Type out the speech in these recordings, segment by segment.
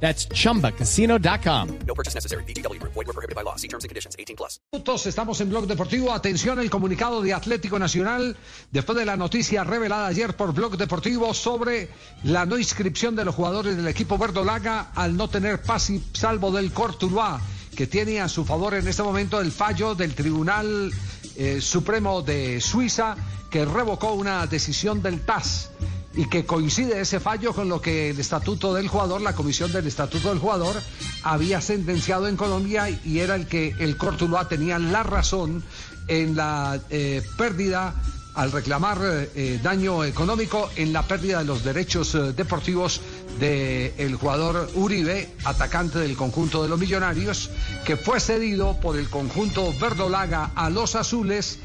That's chumbacasino.com. No purchase necessary. BGW. Void were prohibited by law. See terms and conditions. 18 plus. minutos, estamos en Blog Deportivo. Atención el comunicado de Atlético Nacional después de la noticia revelada ayer por Blog Deportivo sobre la no inscripción de los jugadores del equipo verdolaga al no tener paz y salvo del Cortuluá, que tiene a su favor en este momento el fallo del Tribunal eh, Supremo de Suiza que revocó una decisión del TAS y que coincide ese fallo con lo que el estatuto del jugador, la comisión del estatuto del jugador, había sentenciado en Colombia y era el que el Cortuluá tenía la razón en la eh, pérdida al reclamar eh, daño económico en la pérdida de los derechos eh, deportivos del jugador Uribe, atacante del conjunto de los millonarios, que fue cedido por el conjunto verdolaga a los azules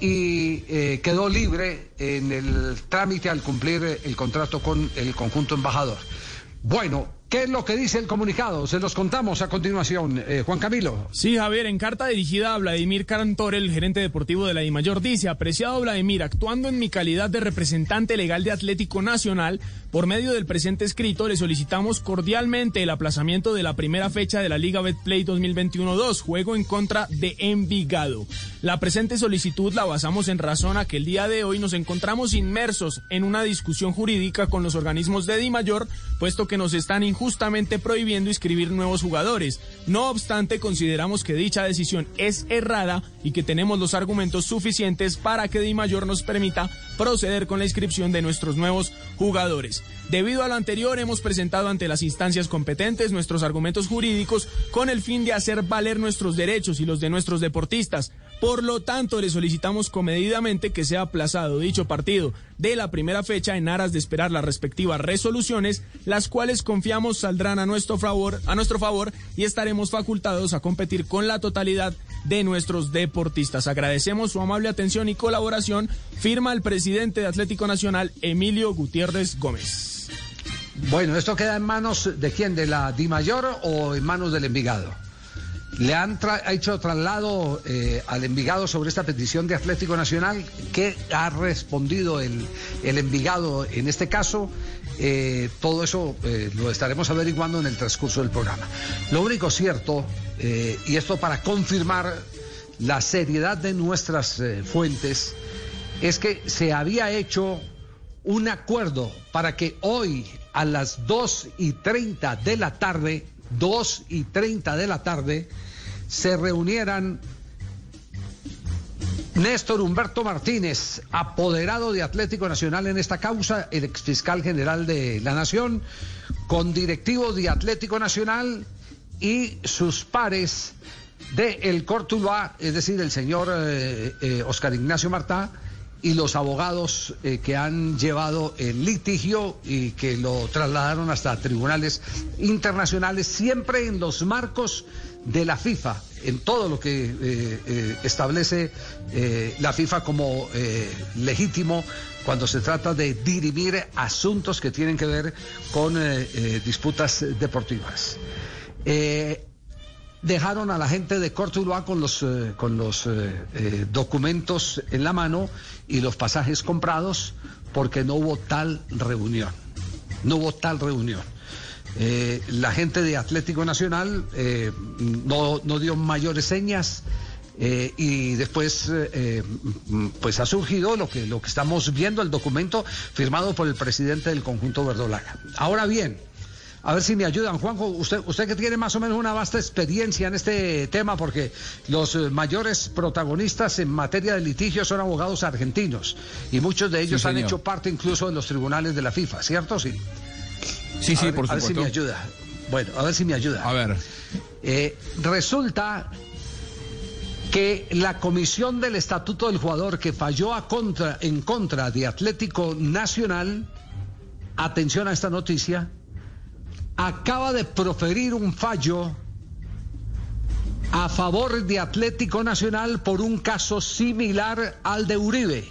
y eh, quedó libre en el trámite al cumplir el contrato con el conjunto embajador. Bueno, ¿qué es lo que dice el comunicado? Se los contamos a continuación. Eh, Juan Camilo. Sí, Javier, en carta dirigida a Vladimir Cantor, el gerente deportivo de la DIMAYOR, dice, apreciado Vladimir, actuando en mi calidad de representante legal de Atlético Nacional, por medio del presente escrito le solicitamos cordialmente el aplazamiento de la primera fecha de la Liga Betplay 2021-2, juego en contra de Envigado. La presente solicitud la basamos en razón a que el día de hoy nos encontramos inmersos en una discusión jurídica con los organismos de DIMAYOR, puesto que nos están injustamente prohibiendo inscribir nuevos jugadores. No obstante, consideramos que dicha decisión es errada y que tenemos los argumentos suficientes para que DIMAYOR nos permita proceder con la inscripción de nuestros nuevos jugadores. Debido a lo anterior, hemos presentado ante las instancias competentes nuestros argumentos jurídicos con el fin de hacer valer nuestros derechos y los de nuestros deportistas. Por lo tanto, le solicitamos comedidamente que sea aplazado dicho partido de la primera fecha en aras de esperar las respectivas resoluciones, las cuales confiamos saldrán a nuestro favor, a nuestro favor y estaremos facultados a competir con la totalidad de nuestros deportistas. Agradecemos su amable atención y colaboración. Firma el presidente de Atlético Nacional, Emilio Gutiérrez Gómez. Bueno, ¿esto queda en manos de quién? ¿De la Di Mayor o en manos del Envigado? Le han tra- hecho traslado eh, al Envigado sobre esta petición de Atlético Nacional. ¿Qué ha respondido el, el Envigado en este caso? Eh, todo eso eh, lo estaremos averiguando en el transcurso del programa. Lo único cierto, y esto para confirmar la seriedad de nuestras fuentes, es que se había hecho un acuerdo para que hoy a las 2 y 30 de la tarde, 2 y 30 de la tarde, se reunieran Néstor Humberto Martínez, apoderado de Atlético Nacional en esta causa, el exfiscal general de la Nación, con directivos de Atlético Nacional y sus pares de El es decir, el señor eh, eh, Oscar Ignacio Martá y los abogados eh, que han llevado el litigio y que lo trasladaron hasta tribunales internacionales, siempre en los marcos de la FIFA, en todo lo que eh, eh, establece la FIFA como legítimo cuando se trata de dirimir asuntos que tienen que ver con disputas deportivas. Dejaron a la gente de Cortuluá con los, eh, con los eh, eh, documentos en la mano y los pasajes comprados porque no hubo tal reunión. No hubo tal reunión. La gente de Atlético Nacional no, no dio mayores señas. y después eh, pues ha surgido lo que lo que estamos viendo el documento firmado por el presidente del conjunto verdolaga ahora bien a ver si me ayudan, Juanjo. Usted, usted que tiene más o menos una vasta experiencia en este tema, porque los eh, mayores protagonistas en materia de litigio son abogados argentinos y muchos de ellos Sí, han señor. hecho parte incluso de los tribunales de la FIFA, ¿cierto? Sí. Sí, sí, ver, por a ver si supuesto. me ayuda. Bueno, a ver si me ayuda. A ver. Eh, resulta que la comisión del estatuto del jugador que falló a contra, en contra de Atlético Nacional, atención a esta noticia, acaba de proferir un fallo a favor de Atlético Nacional por un caso similar al de Uribe.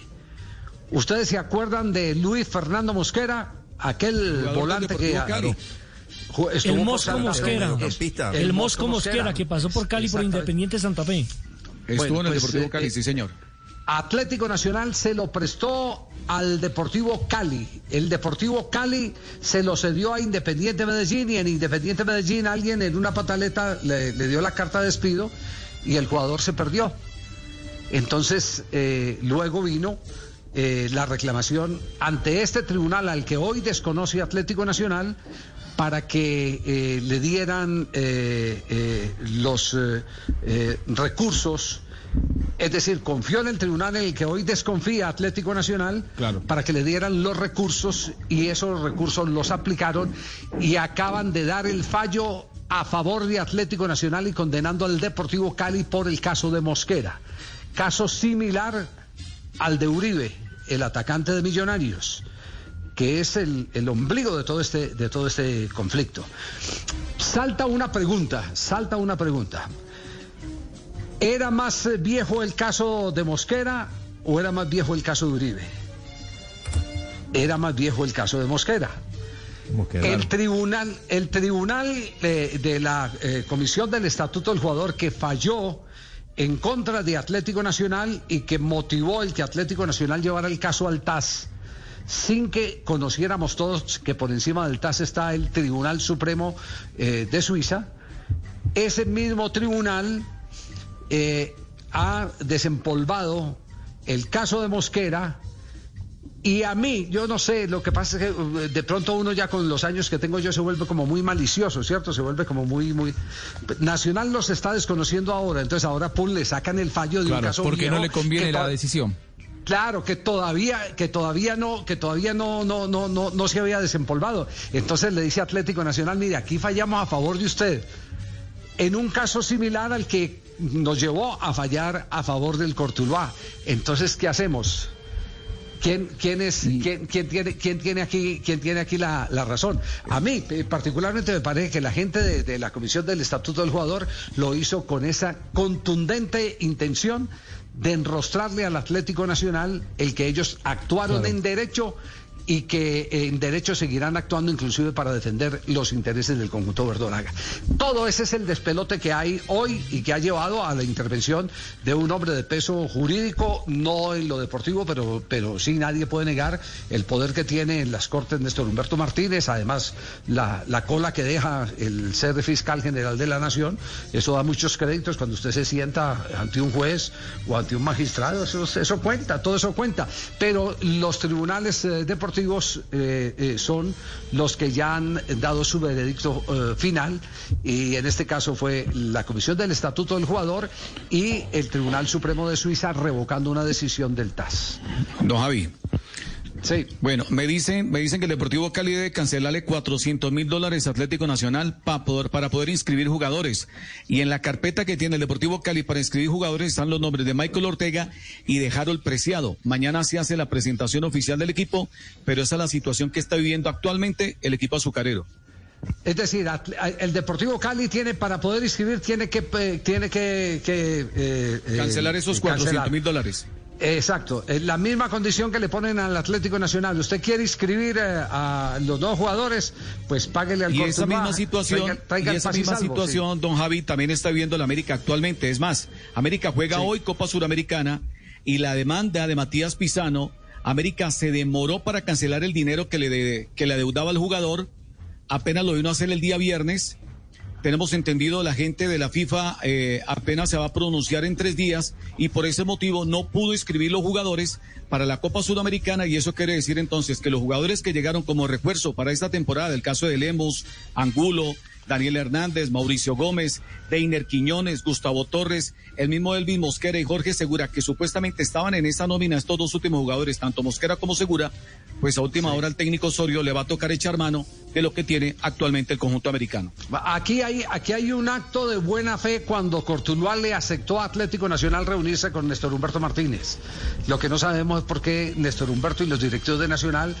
¿Ustedes se acuerdan de Luis Fernando Mosquera? Aquel volante que... el Mosco Mosquera. El, Mosco Mosquera, que pasó por Cali por Independiente Santa Fe. Estuvo en el pues, Deportivo eh, Cali, sí señor. Atlético Nacional se lo prestó al Deportivo Cali. El Deportivo Cali se lo cedió a Independiente Medellín y en Independiente Medellín alguien en una pataleta le, dio la carta de despido y el jugador se perdió. Entonces, eh, luego vino eh, la reclamación ante este tribunal al que hoy desconoce Atlético Nacional para que eh, le dieran los recursos. Es decir, confió en el tribunal en el que hoy desconfía Atlético Nacional para que le dieran los recursos y esos recursos los aplicaron y acaban de dar el fallo a favor de Atlético Nacional y condenando al Deportivo Cali por el caso de Mosquera. Caso similar al de Uribe, el atacante de Millonarios, que es el, el ombligo de todo, este, de todo este conflicto. Salta una pregunta, salta una pregunta. ¿Era más eh, viejo el caso de Mosquera o era más viejo el caso de Uribe? Era más viejo el caso de Mosquera. El tribunal, el tribunal de, la eh, Comisión del Estatuto del Jugador que falló en contra de Atlético Nacional y que motivó el que Atlético Nacional llevara el caso al TAS sin que conociéramos todos que por encima del TAS está el Tribunal Supremo eh, de Suiza, ese mismo tribunal eh, ha desempolvado el caso de Mosquera. Y a mí, yo no sé, lo que pasa es que eh, de pronto uno ya con los años que tengo yo se vuelve como muy malicioso, ¿cierto? Se vuelve como muy, muy... Nacional los está desconociendo ahora, entonces ahora, pum, le sacan el fallo de un caso porque no le conviene la decisión. Claro, que todavía, que todavía no, que todavía no, no, no, no, no se había desempolvado. Entonces le dice Atlético Nacional, mire, aquí fallamos a favor de usted. En un caso similar al que nos llevó a fallar a favor del Cortuluá. Entonces, ¿qué hacemos? ¿Quién, quién, es, quién, quién, tiene, quién tiene aquí, quién tiene aquí la, la, razón? A mí, eh, particularmente, me parece que la gente de, de, la Comisión del Estatuto del Jugador lo hizo con esa contundente intención de enrostrarle al Atlético Nacional el que ellos actuaron en derecho y que en derecho seguirán actuando inclusive para defender los intereses del conjunto verdonaga. Todo ese es el despelote que hay hoy y que ha llevado a la intervención de un hombre de peso jurídico, no en lo deportivo, pero, pero sí nadie puede negar el poder que tiene en las Cortes Néstor Humberto Martínez, además la, la cola que deja el ser fiscal general de la Nación, eso da muchos créditos cuando usted se sienta ante un juez o ante un magistrado, eso, eso cuenta, todo eso cuenta, pero los tribunales eh, eh, eh, son los que ya han dado su veredicto eh, final y en este caso fue la Comisión del Estatuto del Jugador y el Tribunal Supremo de Suiza revocando una decisión del TAS. Don Javi. Sí. Bueno, me dicen, me dicen que el Deportivo Cali debe cancelarle 400 mil dólares a Atlético Nacional para poder, para poder inscribir jugadores. Y en la carpeta que tiene el Deportivo Cali para inscribir jugadores están los nombres de Michael Ortega y de Harold Preciado. Mañana se hace la presentación oficial del equipo, pero esa es la situación que está viviendo actualmente el equipo azucarero. Es decir, el Deportivo Cali tiene para poder inscribir tiene que eh, tiene que, eh, eh, cancelar esos 400 mil dólares. Exacto, la misma condición que le ponen al Atlético Nacional. Usted quiere inscribir eh, a los dos jugadores, pues páguele al Y esa misma situación, y esa misma situación, don Javi, también está viendo la América actualmente. Es más, América juega hoy Copa Suramericana y la demanda de Matías Pisano, América se demoró para cancelar el dinero que le, que le adeudaba al jugador, apenas lo vino a hacer el día viernes tenemos entendido, la gente de la FIFA eh, apenas se va a pronunciar en tres días y por ese motivo no pudo inscribir los jugadores para la Copa Sudamericana y eso quiere decir entonces que los jugadores que llegaron como refuerzo para esta temporada, el caso de Lemos, Angulo, Daniel Hernández, Mauricio Gómez, Deiner Quiñones, Gustavo Torres, el mismo Elvis Mosquera y Jorge Segura, que supuestamente estaban en esa nómina estos dos últimos jugadores, tanto Mosquera como Segura, pues a última hora al técnico Osorio le va a tocar echar mano de lo que tiene actualmente el conjunto americano. Aquí hay, aquí hay un acto de buena fe cuando Cortuluá le aceptó a Atlético Nacional reunirse con Néstor Humberto Martínez. Lo que no sabemos es por qué Néstor Humberto y los directivos de Nacional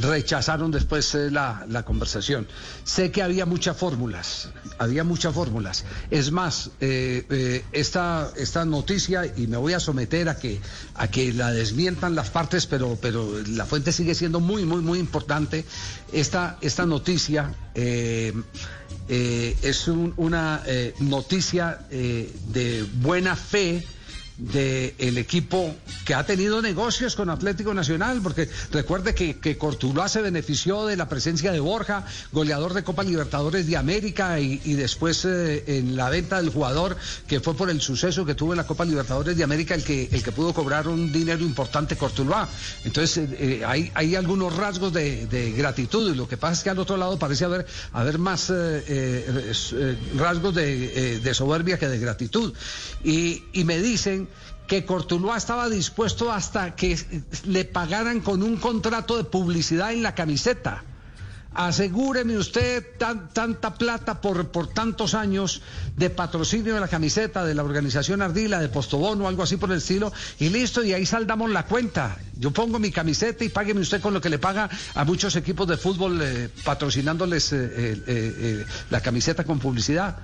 rechazaron después eh, la, la conversación. Sé que había mucha fórmula había muchas fórmulas. Es más, eh, eh, esta, esta noticia, y me voy a someter a que, a que la desmientan las partes, pero, pero la fuente sigue siendo muy, muy, muy importante. Esta, esta noticia es una noticia de buena fe del equipo que ha tenido negocios con Atlético Nacional, porque recuerde que, que Cortuluá se benefició de la presencia de Borja, goleador de Copa Libertadores de América, y, después eh, en la venta del jugador, que fue por el suceso que tuvo en la Copa Libertadores de América, el que, el que pudo cobrar un dinero importante Cortuluá. Entonces, eh, eh, hay, hay algunos rasgos de, gratitud, y lo que pasa es que al otro lado parece haber, haber más rasgos de, soberbia que de gratitud. Y, y me dicen que Cortuluá estaba dispuesto hasta que le pagaran con un contrato de publicidad en la camiseta. Asegúreme usted tanta plata por, por tantos años de patrocinio de la camiseta de la organización Ardila, de Postobono, algo así por el estilo, y listo, y ahí saldamos la cuenta. Yo pongo mi camiseta y págueme usted con lo que le paga a muchos equipos de fútbol eh, patrocinándoles eh, eh, la camiseta con publicidad.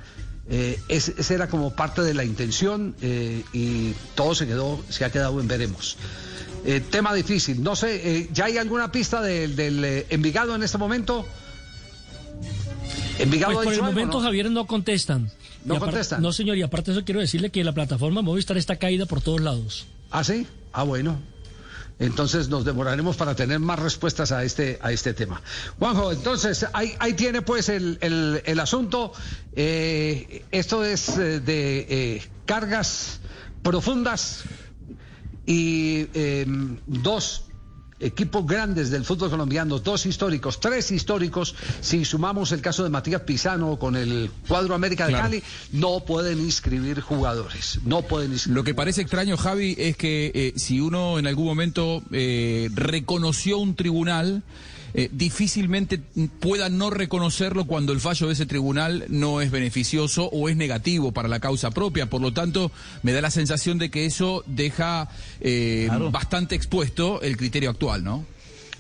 Eh, esa era como parte de la intención eh, y todo se quedó, se ha quedado en veremos. Eh, tema difícil. No sé, ¿ya hay alguna pista del Envigado en este momento? ¿Envigado pues por el momento, Javier, no contestan. ¿No contestan? No, señor, y aparte de eso quiero decirle que la plataforma Movistar está caída por todos lados. ¿Ah, sí? Ah, bueno. Entonces nos demoraremos para tener más respuestas a este, a este tema. Juanjo, entonces ahí, ahí tiene pues el, el, asunto. Eh, esto es eh, de eh, cargas profundas y dos equipos grandes del fútbol colombiano, dos históricos, tres históricos, si sumamos el caso de Matías Pizano con el cuadro América de Cali, no pueden inscribir jugadores, no pueden inscribir. Lo que parece extraño, Javi, es que eh, si uno en algún momento eh, reconoció un tribunal, eh, difícilmente pueda no reconocerlo cuando el fallo de ese tribunal no es beneficioso o es negativo para la causa propia. Por lo tanto, me da la sensación de que eso deja eh, bastante expuesto el criterio actual, ¿no?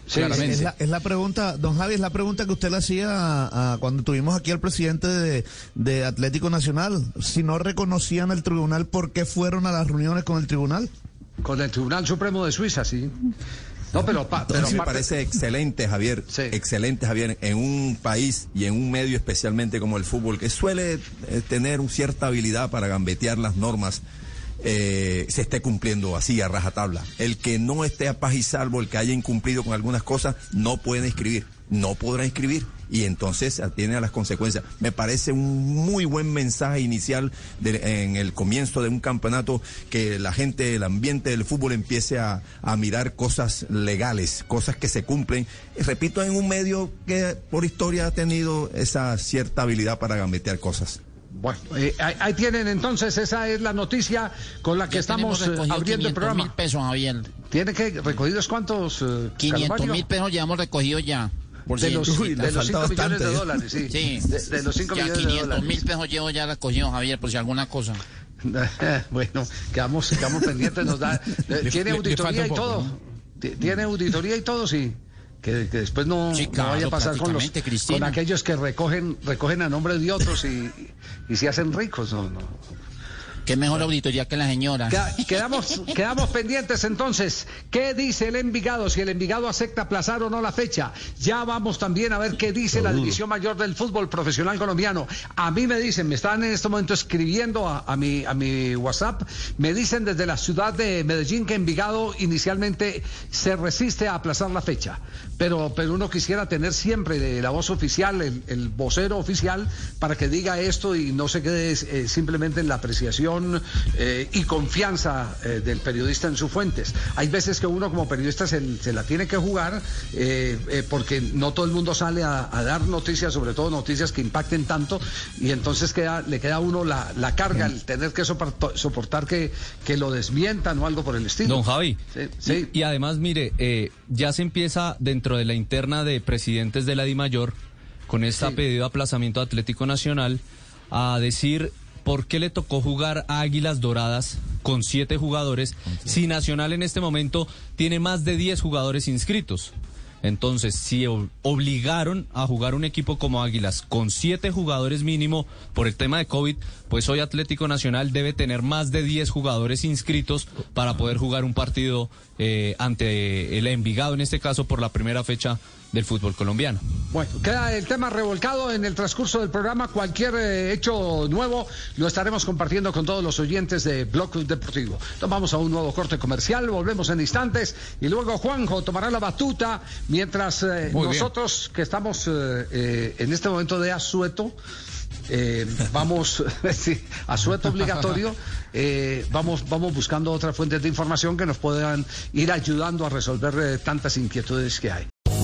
Sí, es, la, pregunta, don Javi, es la pregunta que usted le hacía cuando tuvimos aquí al presidente de, de, Atlético Nacional. Si no reconocían el tribunal, ¿por qué fueron a las reuniones con el tribunal? Con el Tribunal Supremo de Suiza, sí. No, pero, pero me parece excelente, Javier. Excelente, Javier, en un país y en un medio especialmente como el fútbol, que suele eh, tener cierta habilidad para gambetear las normas. Eh, se esté cumpliendo así a rajatabla. El que no esté a paz y salvo, el que haya incumplido con algunas cosas, no puede inscribir, no podrá inscribir y entonces tiene a las consecuencias. Me parece un muy buen mensaje inicial en el comienzo de un campeonato que la gente, el ambiente del fútbol empiece a, mirar cosas legales, cosas que se cumplen. repito, en un medio que por historia ha tenido esa cierta habilidad para gambetear cosas. Bueno, eh, ahí, tienen entonces, esa es la noticia con la que estamos eh, abriendo el programa. mil pesos, Javier. ¿Tiene que recogidos cuántos? 500 eh, mil pesos ya hemos recogido ya de los, 5 millones de dólares, sí. sí. De, los 5 millones 500 de dólares. mil pesos llevo ya la cogido, Javier, por si alguna cosa. bueno, quedamos, quedamos pendientes, nos da... ¿Tiene auditoría y todo? ¿Tiene auditoría y todo? Sí. Que, que, después no, no, vaya a pasar con, los, con aquellos que recogen recogen a nombre de otros y, y se hacen ricos. No, no. Qué mejor auditoría que la señora. Quedamos, quedamos pendientes entonces. ¿Qué dice el Envigado? Si el Envigado acepta aplazar o no la fecha. Ya vamos también a ver qué dice la División Mayor del Fútbol Profesional Colombiano. A mí me dicen, me están en este momento escribiendo a, mi, a mi WhatsApp, me dicen desde la ciudad de Medellín que Envigado inicialmente se resiste a aplazar la fecha. Pero, pero uno quisiera tener siempre la voz oficial, el, vocero oficial, para que diga esto y no se quede eh, simplemente en la apreciación eh, y confianza eh, del periodista en sus fuentes. Hay veces que uno como periodista se, la tiene que jugar eh, porque no todo el mundo sale a, dar noticias, sobre todo noticias que impacten tanto, y entonces queda, le queda a uno la, carga, el tener que soportar, que, que lo desmientan o algo por el estilo. Don Javi, Y, además, mire, ya se empieza dentro de la interna de presidentes de la DIMAYOR, con esta pedido de aplazamiento Atlético Nacional, a decir ¿por qué le tocó jugar a Águilas Doradas con siete jugadores si Nacional en este momento tiene más de diez jugadores inscritos? Entonces, si obligaron a jugar un equipo como Águilas con siete jugadores mínimo por el tema de COVID, pues hoy Atlético Nacional debe tener más de 10 jugadores inscritos para poder jugar un partido eh, ante el Envigado, en este caso por la primera fecha del fútbol colombiano. Bueno, queda el tema revolcado en el transcurso del programa. Cualquier eh, hecho nuevo lo estaremos compartiendo con todos los oyentes de Blog Deportivo. Vamos a un nuevo corte comercial, volvemos en instantes y luego Juanjo tomará la batuta mientras eh, nosotros que estamos eh, en este momento de asueto. vamos a sueto obligatorio, vamos, vamos buscando otras fuentes de información que nos puedan ir ayudando a resolver tantas inquietudes que hay.